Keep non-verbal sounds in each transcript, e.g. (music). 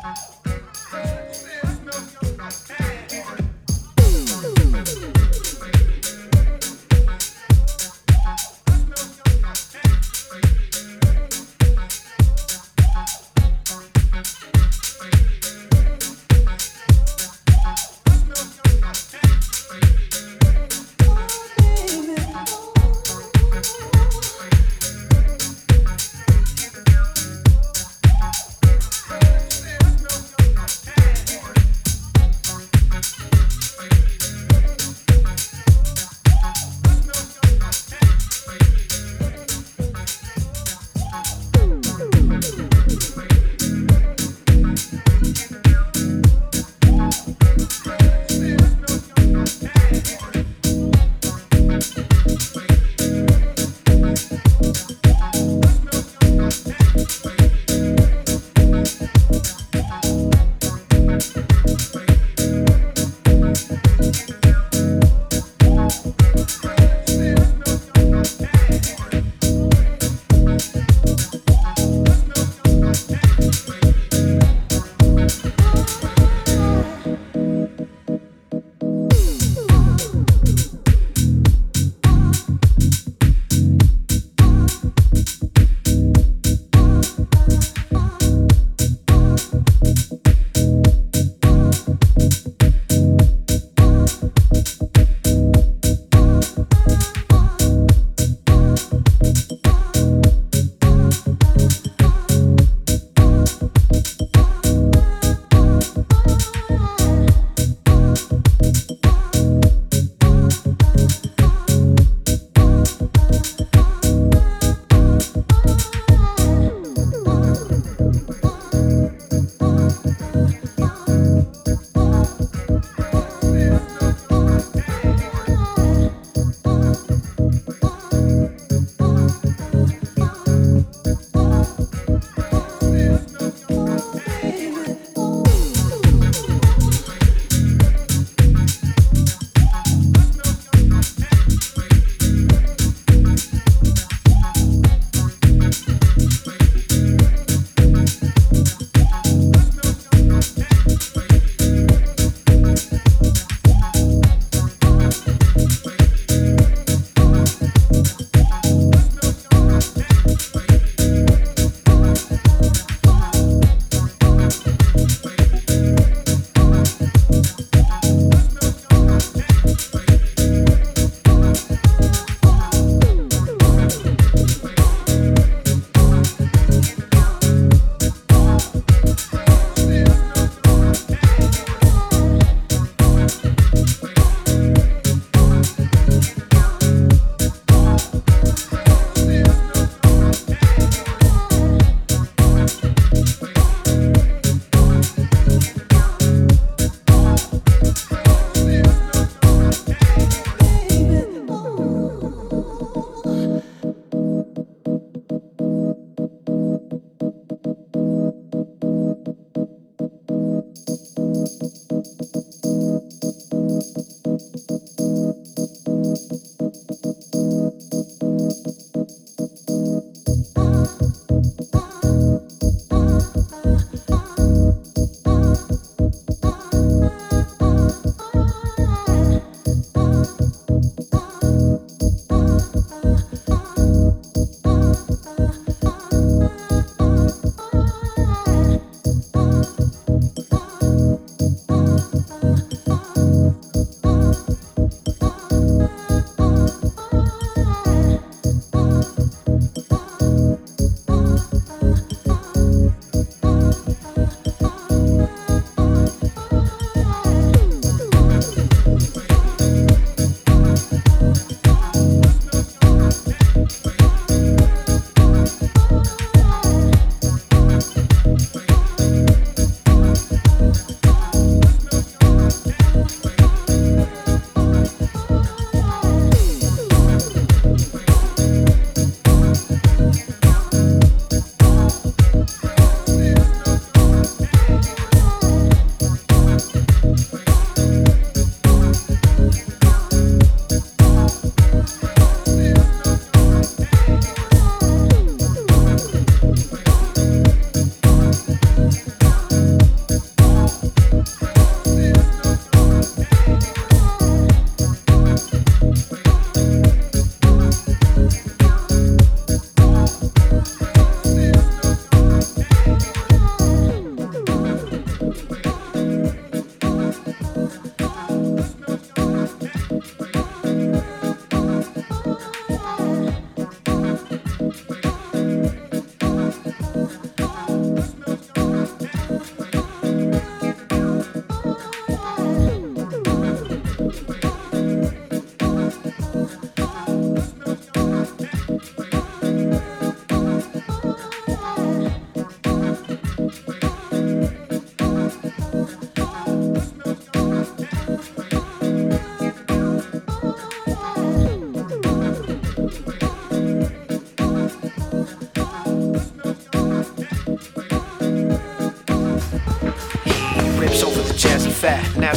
Smell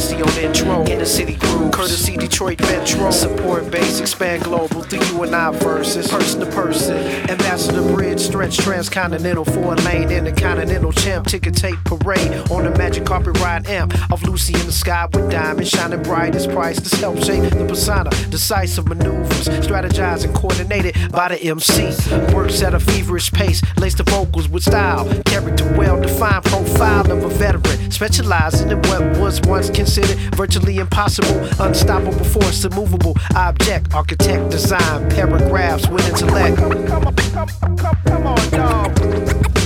Nasty on intro, in the city. Courtesy Detroit Metro. Support base, expand global through you and I verses. Person to person. Ambassador Bridge, stretch transcontinental. Four lane intercontinental champ. Ticket tape parade on the magic carpet ride amp. Of Lucy in the sky with diamonds shining bright as priceless. Help shape the persona. Decisive maneuvers. Strategizing coordinated by the MC. Works at a feverish pace. Lace the vocals with style. Character well defined profile of a veteran. Specializing in what was once considered virtually impossible. Unstoppable force, immovable object. Architect design. Paragraphs with intellect. Come, come, come, come, come on, dog.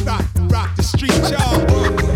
Rock, rock the street, y'all.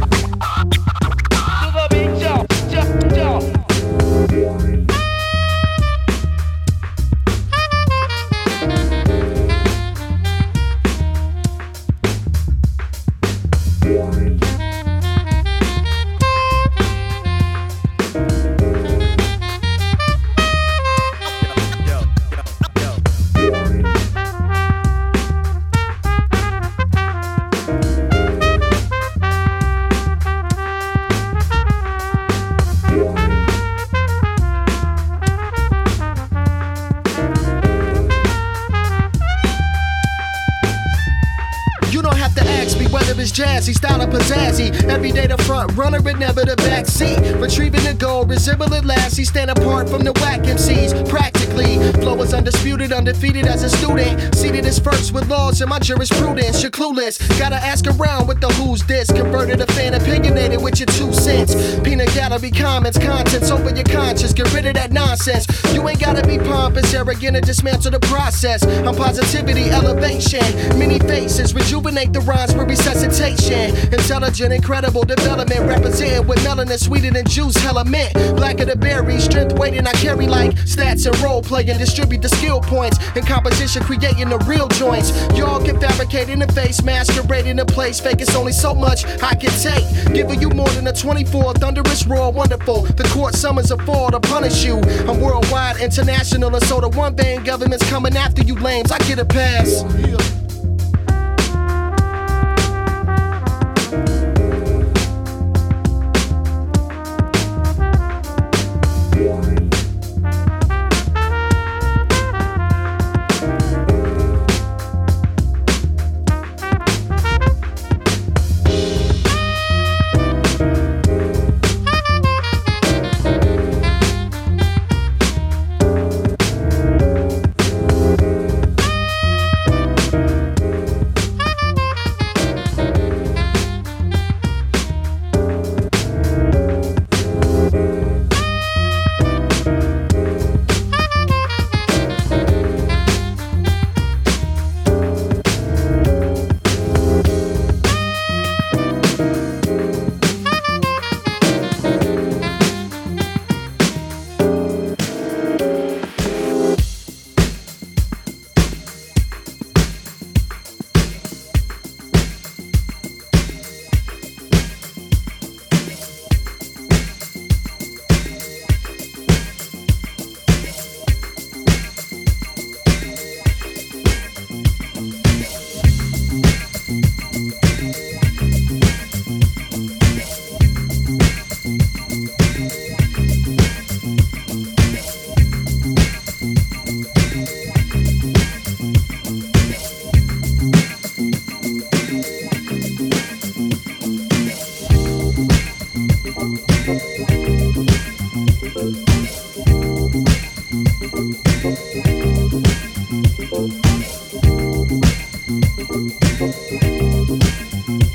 It's jazzy, style or pizzazzy. Every day the front runner, but never the back seat. Retrieving the goal, resembling Lassie, stand apart from the whack MCs. Practically, flow is undisputed, undefeated as a student. Seated as first with laws in my jurisprudence. You're clueless, gotta ask around with the who's this. Converted a fan, opinionated with your two cents. Peanut gallery comments, contents over your conscience. Get rid of that nonsense. You ain't gotta be pompous, arrogant, and dismantle the process. I'm positivity, elevation. Many faces, rejuvenate the rhymes for resuscitation. Intelligent, incredible development, represented with melanin sweeter than juice, hella mint. of the berry, strength weighting I carry like stats and role playing. Distribute the skill points in composition, creating the real joints. Y'all can fabricate in the face, masquerading in place. Fake it's only so much I can take. Giving you more than a 24, thunderous roar, wonderful. The court summons a fall to punish you. I'm worldwide, international, and so the one bang government's coming after you lames. I get a pass.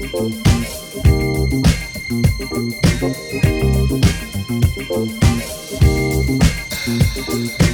Thank (sighs) (sighs)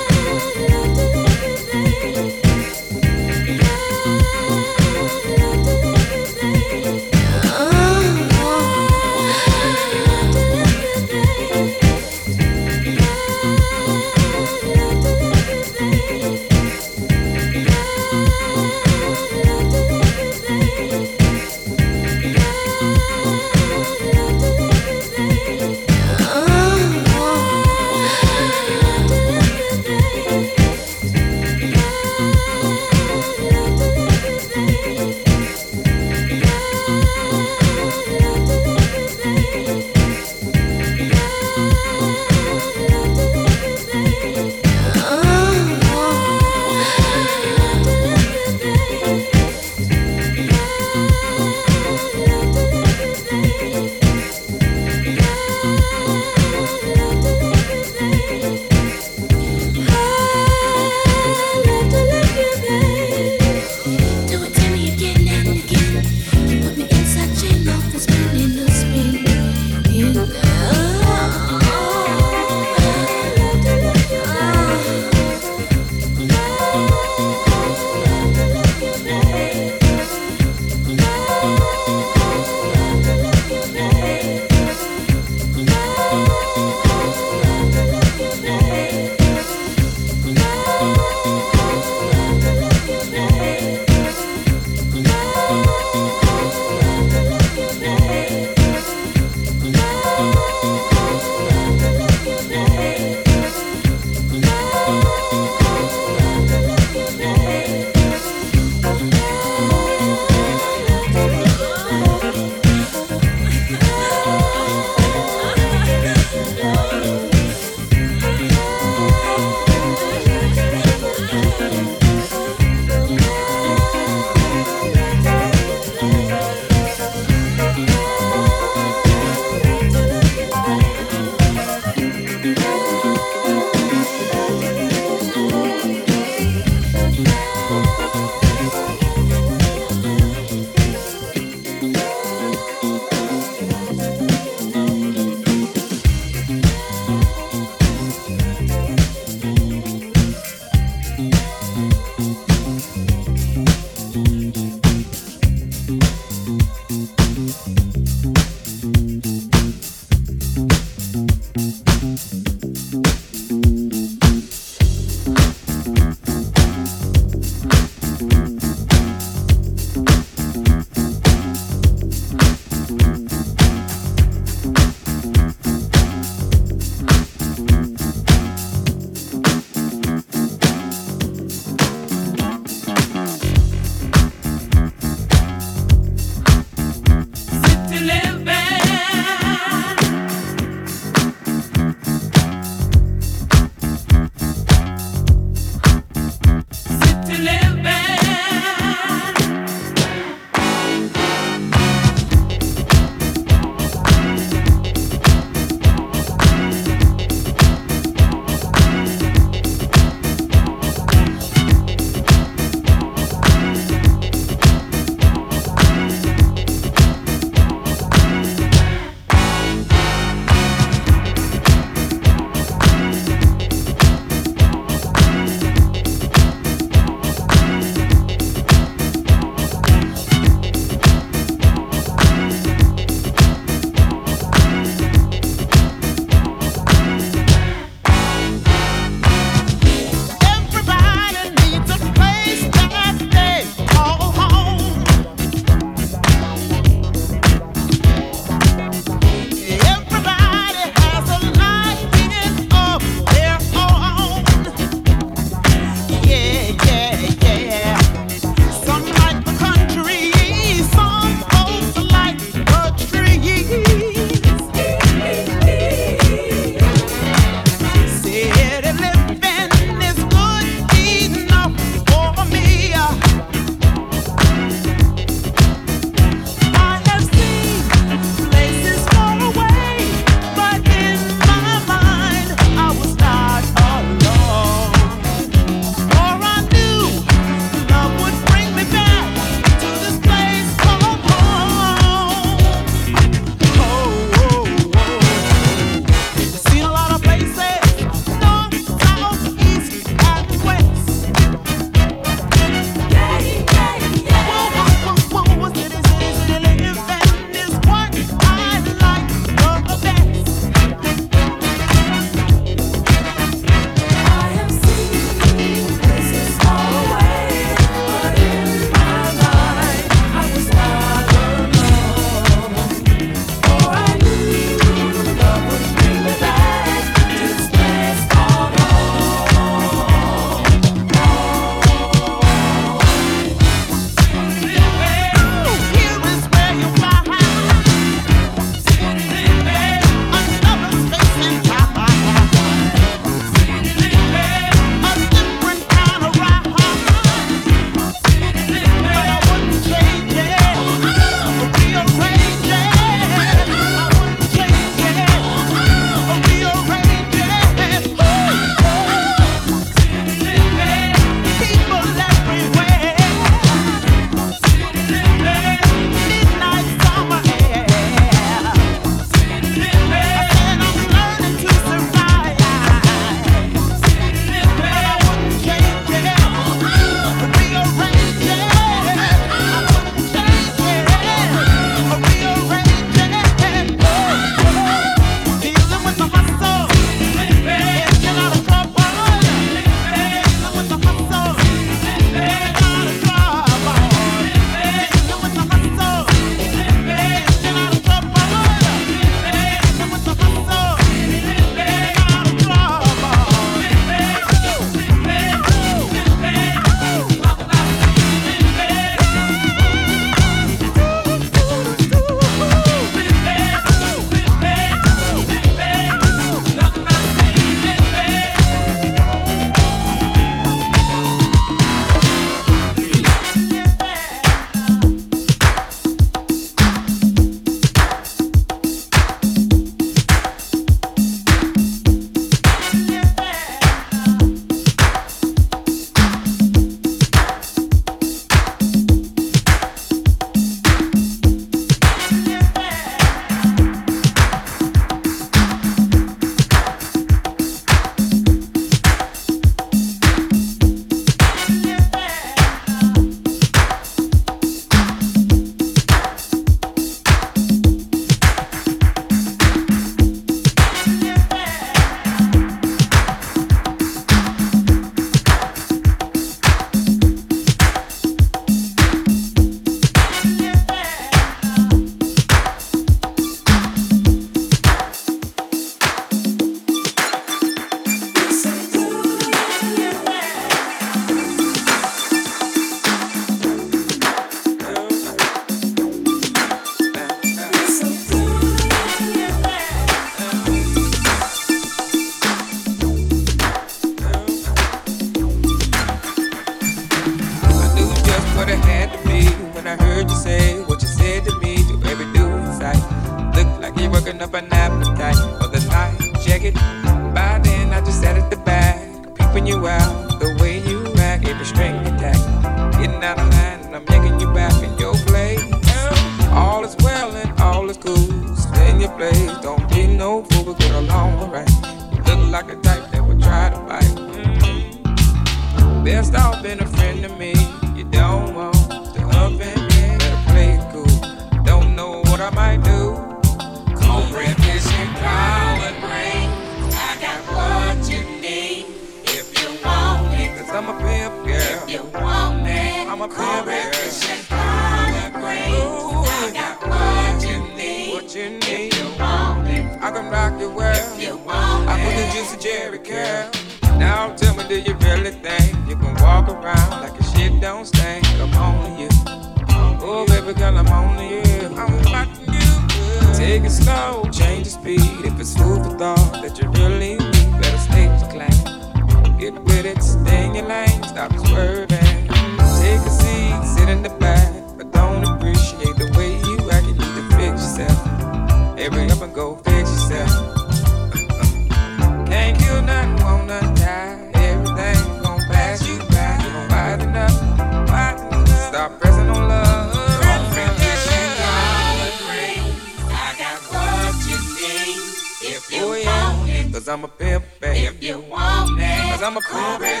I'm a pimp, babe. If you want me, cause I'm a pimp, babe.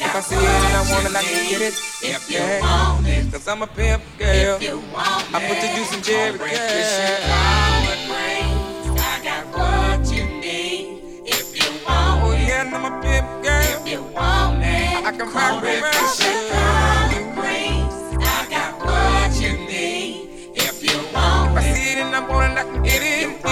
If I see it and I want it, I can get it. If you want it, cause I'm a pimp girl. If you want me, I put the juice in Jerry. I got what you need. If you want oh, yeah, it, I'm a pimp girl. If you want me, I can rock it. I got what you need. If you want if it, I see it and I want it, I can get it.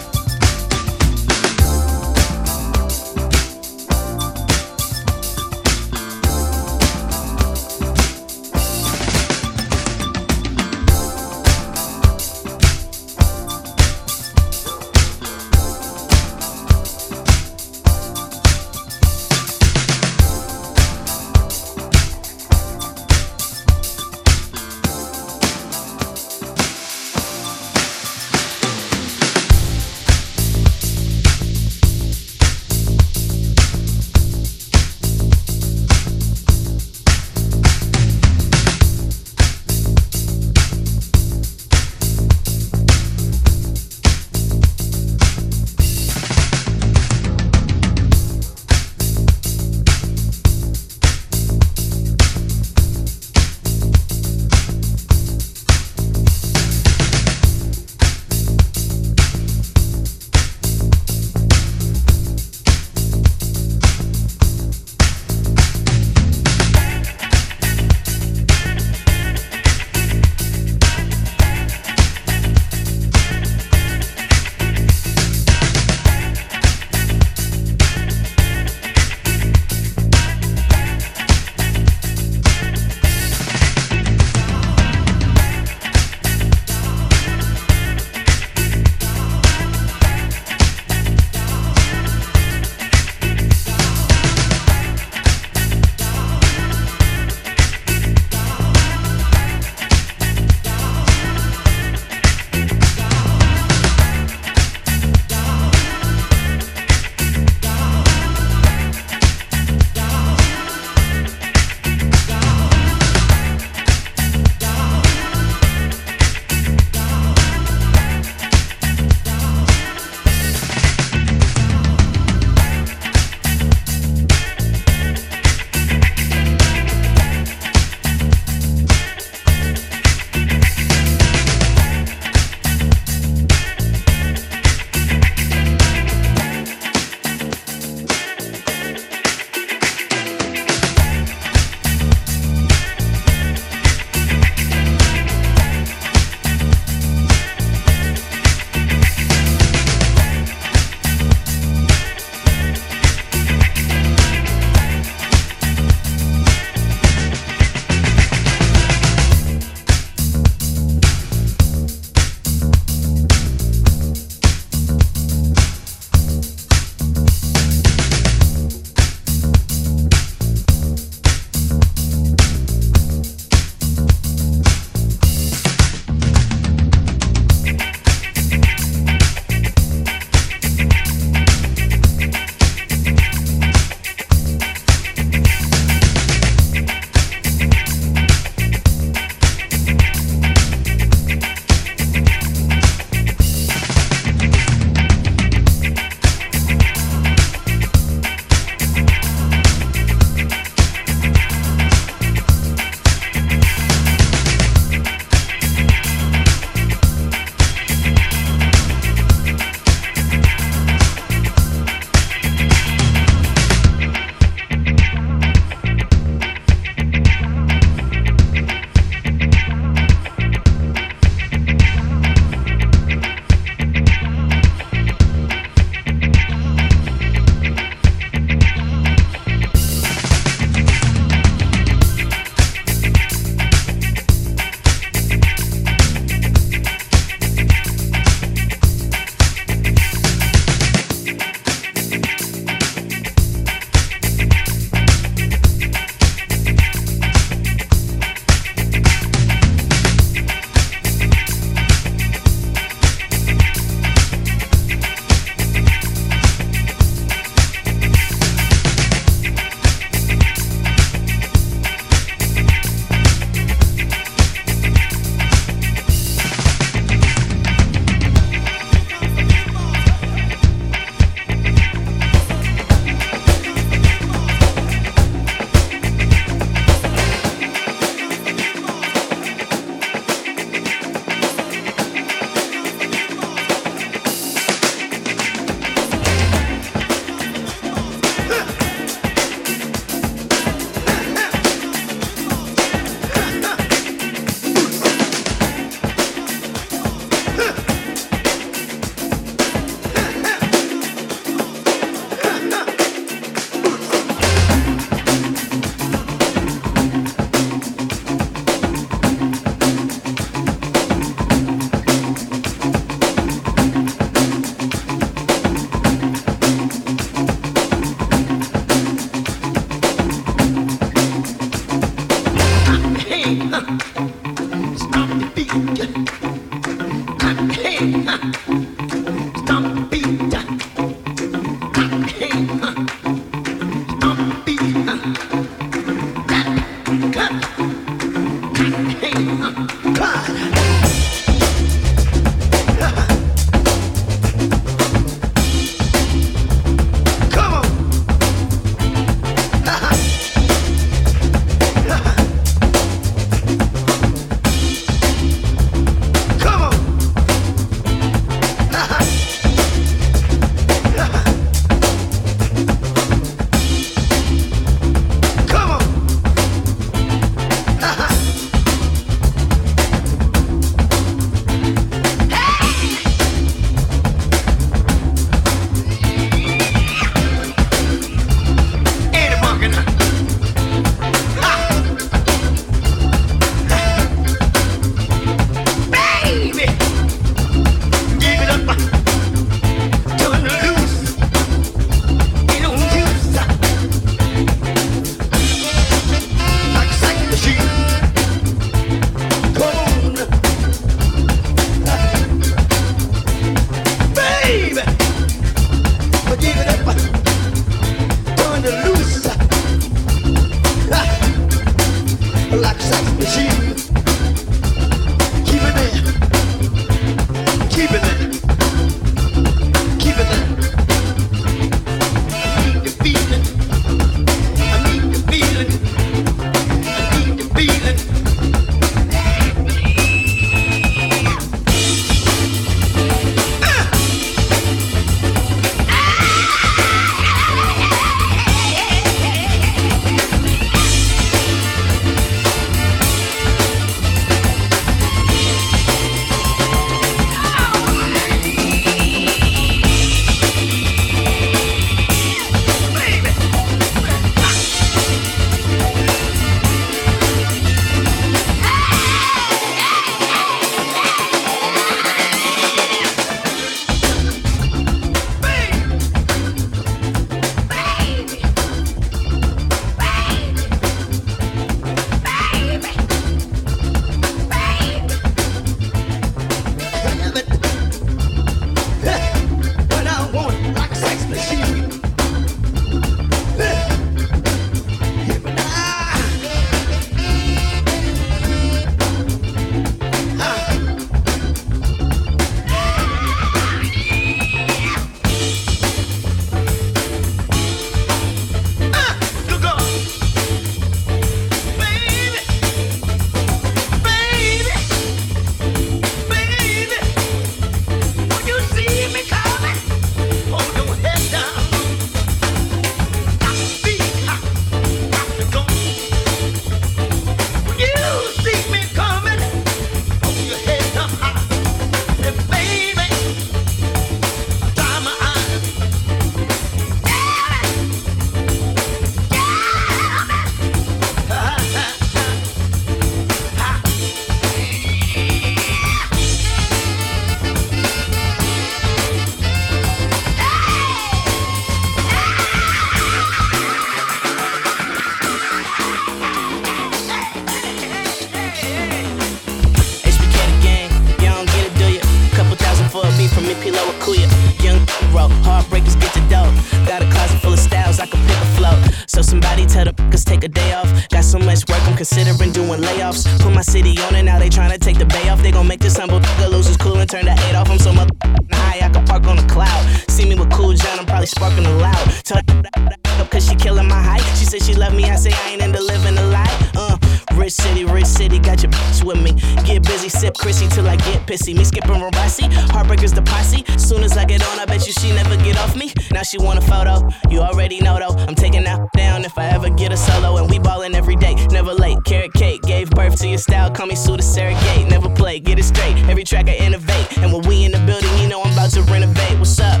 You already know though, I'm taking that down if I ever get a solo. And we ballin' every day, never late. Carrot cake gave birth to your style, call me Sue the Surrogate. Never play, get it straight. Every track I innovate. And when we in the building, you know I'm about to renovate. What's up?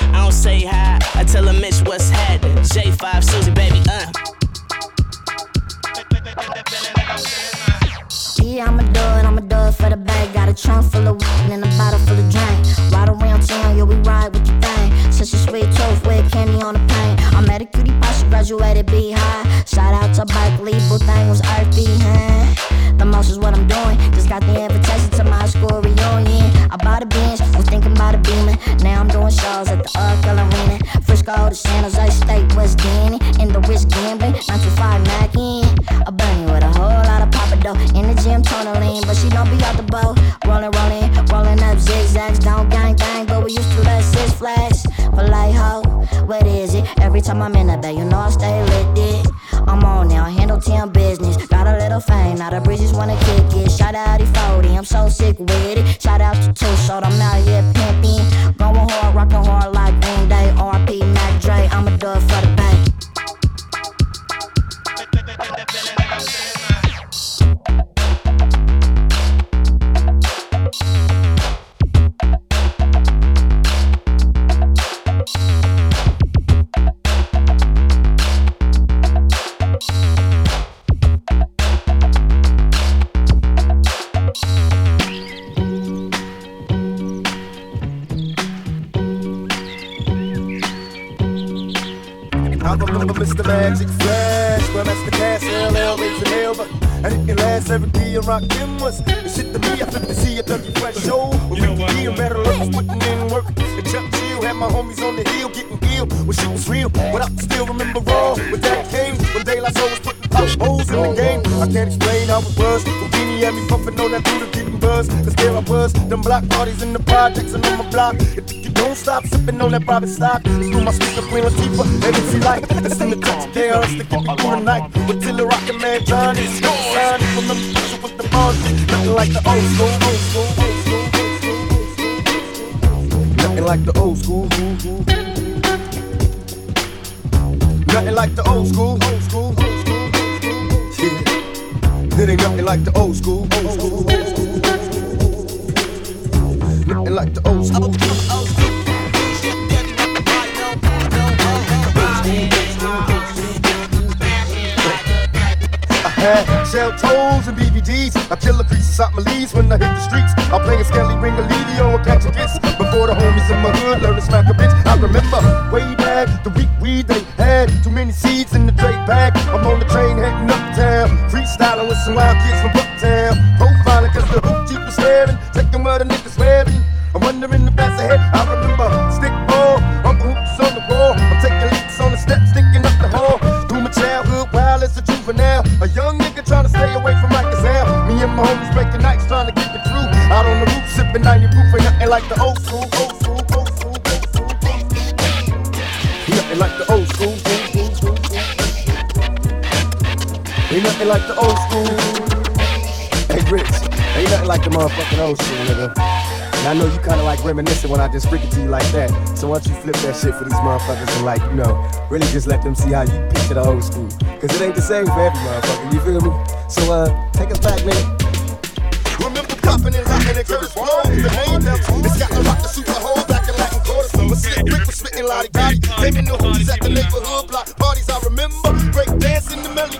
I don't say hi, I tell a Mitch what's had. J5 Susie, baby, uh. Yeah, I'ma do it, I'ma do it for the bag. Got a trunk full of weed and a bottle full of drink. Ride around town, yo, we ride with the thing. Since you sweet graduated high. Shout out to Bike Lee, Boothang was earthy, huh? The most is what I'm doing. Just got the invitation to my school reunion. I bought a bench, was thinking about a Beamer. Now I'm doing shows at the Oracle Arena. go to San Jose State West Danny. In the rich gambling, not too far. A bunny with a whole lot of papa dough. In the gym, tunneling, but she don't be out the boat. Rolling, rolling, rolling up zigzags. Don't gang, gang, but we used to let Six Flags. But like, ho, what is Every time I'm in the bed, you know I stay with it. I'm on now, handle 10 business. Got a little fame, now the bridges wanna kick it. Shout out to 40, I'm so sick with it. Shout out to Too Short, I'm out here pimping. Going hard, rocking hard like Green Day. RP Mac Dre, I'm a dub for the bank. magic flash. Well, that's the cast, LL, Razor Hell, but and it can last every day around Kim was. The shit to me, I flip to see a W Fresh show. With Ricky D and Battle Lovers putting in work. And Chuck Chill had my homies on the hill getting ill when shit was real. But I can still remember all. with that came when De La Soul was putting out holes in the game. I can't explain how it was. Whodini had me pumping all that through the getting buzz. Cause there I was, them block parties in the projects and on my block. It don't stop sipping on that private stock, through my speaker, Queen Latifah, and it's like, it's in the touch chaos to keep me through the night. With Tiller Rockin' Man John, sign from the picture with the bars. Nothing like the old school, old school, old school, old school. Nothing like the old school. Nothing like the old school, old school, old school. Yeah. It ain't nothing like the old school, old school, old school. Nothing like the old school. Had shell toes and BVDs. I kill the creases out my leaves when I hit the streets. I'm playing Skelly Ring a Ledio or catch a kiss. Before the homies in my hood learn to smack a bitch. I remember way back the week weed they had. Too many seeds in the Drake bag. I'm on the train heading uptown. Freestyling with some wild kids from Bucktown. Profiling cause the hoop jeep was staring. Taking where the niggas wearing. I'm wondering if that's ahead. I young nigga trying to stay away from Mike Gazelle. Me and my homies breaking nights trying to keep it true. Out on the roof, sipping 90 proof, ain't nothing like the old school, old school, old school, old school. Nothing like the old school. Ain't nothing like the old school. Hey, Rich, ain't nothing like the motherfucking old school, nigga. And I know you kinda like reminiscing when I just freak it to you like that. So why don't you flip that shit for these motherfuckers and like, you know, really just let them see how you picture the old school. Cause it ain't the same for every motherfucker, you feel me? So uh, take us back, man. Remember popping and locking and Kurtis Blow, the name them. It's got to rock the super hole back in Latin quarters. My slick Rick was spitting La Di Da Di. Naming the homies at the neighborhood block parties. I remember break dancing the Melly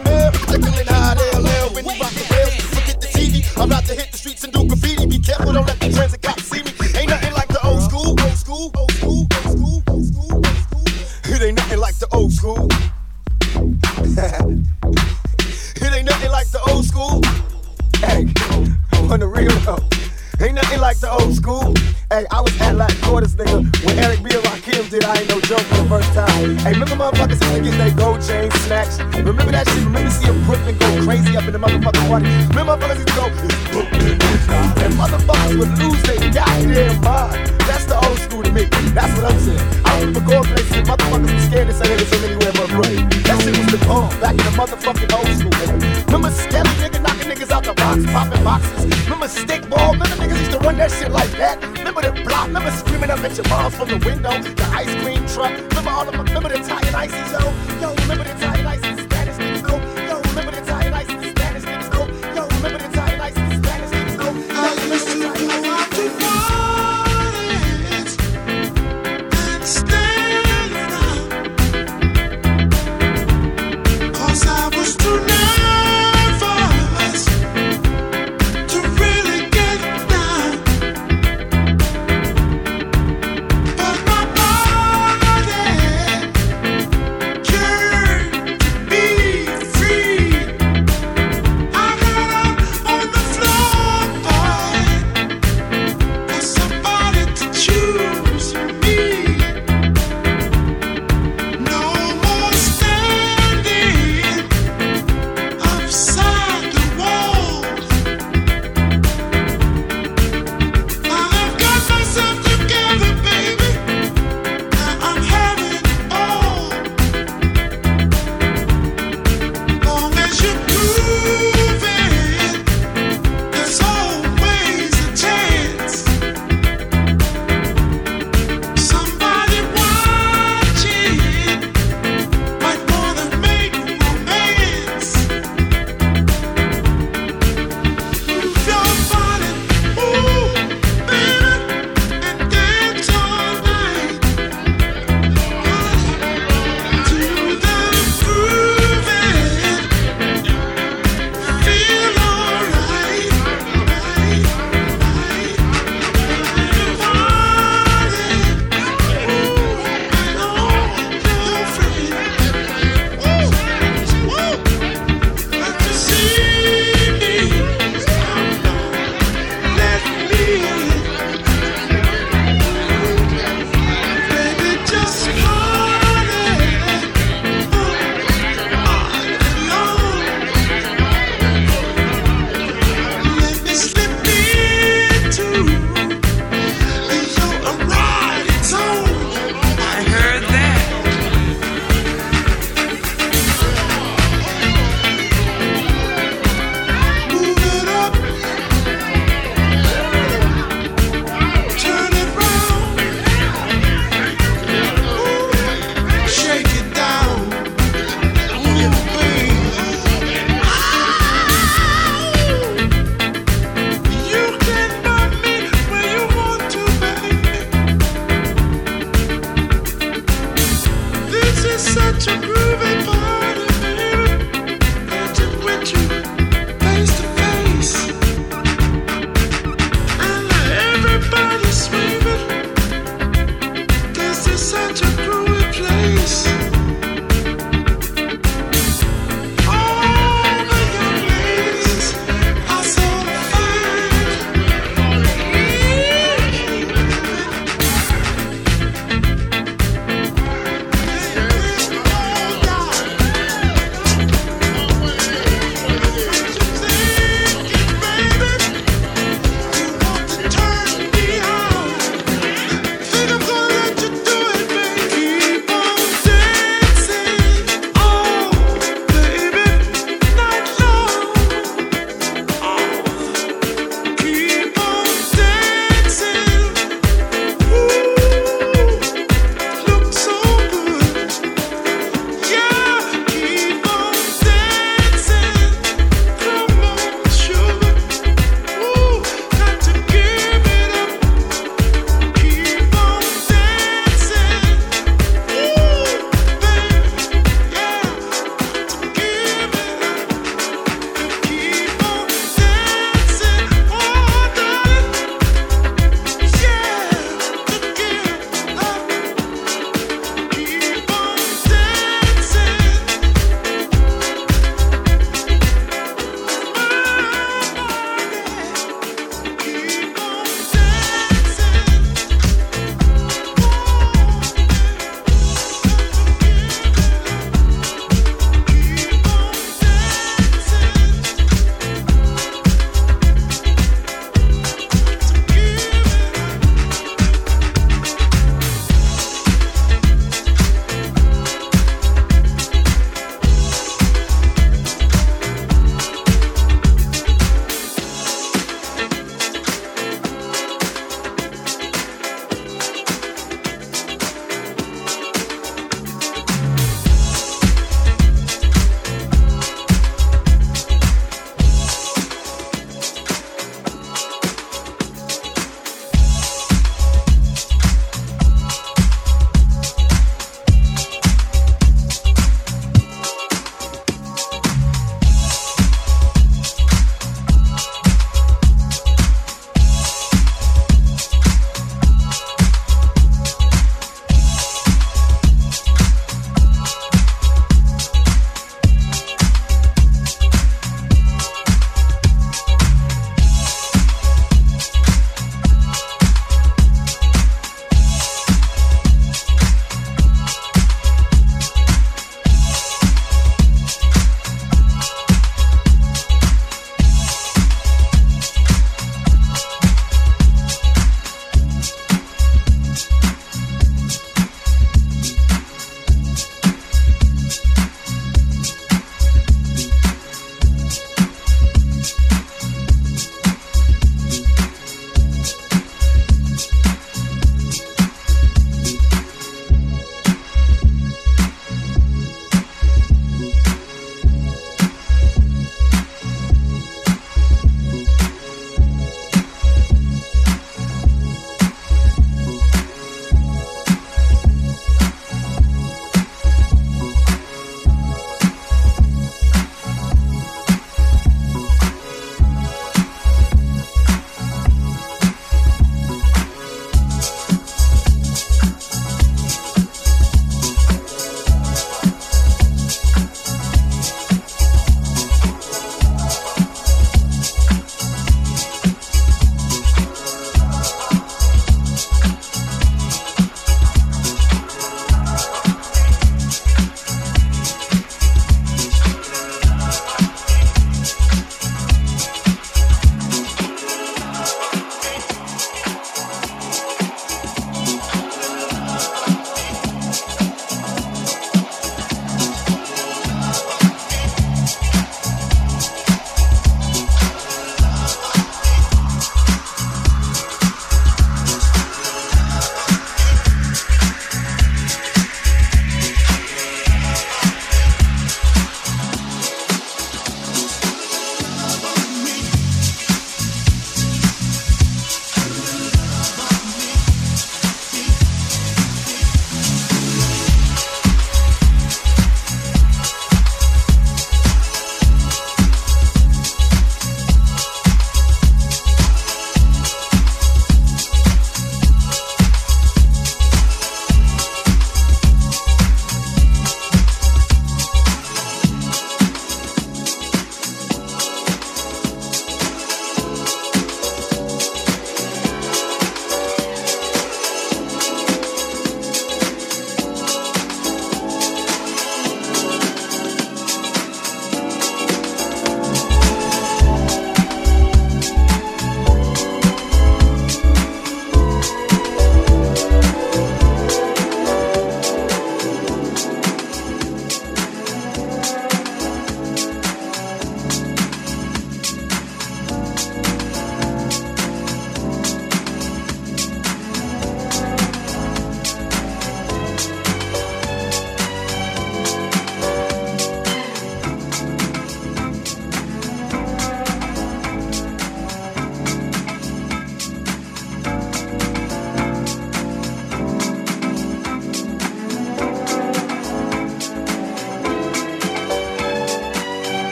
moms from the window?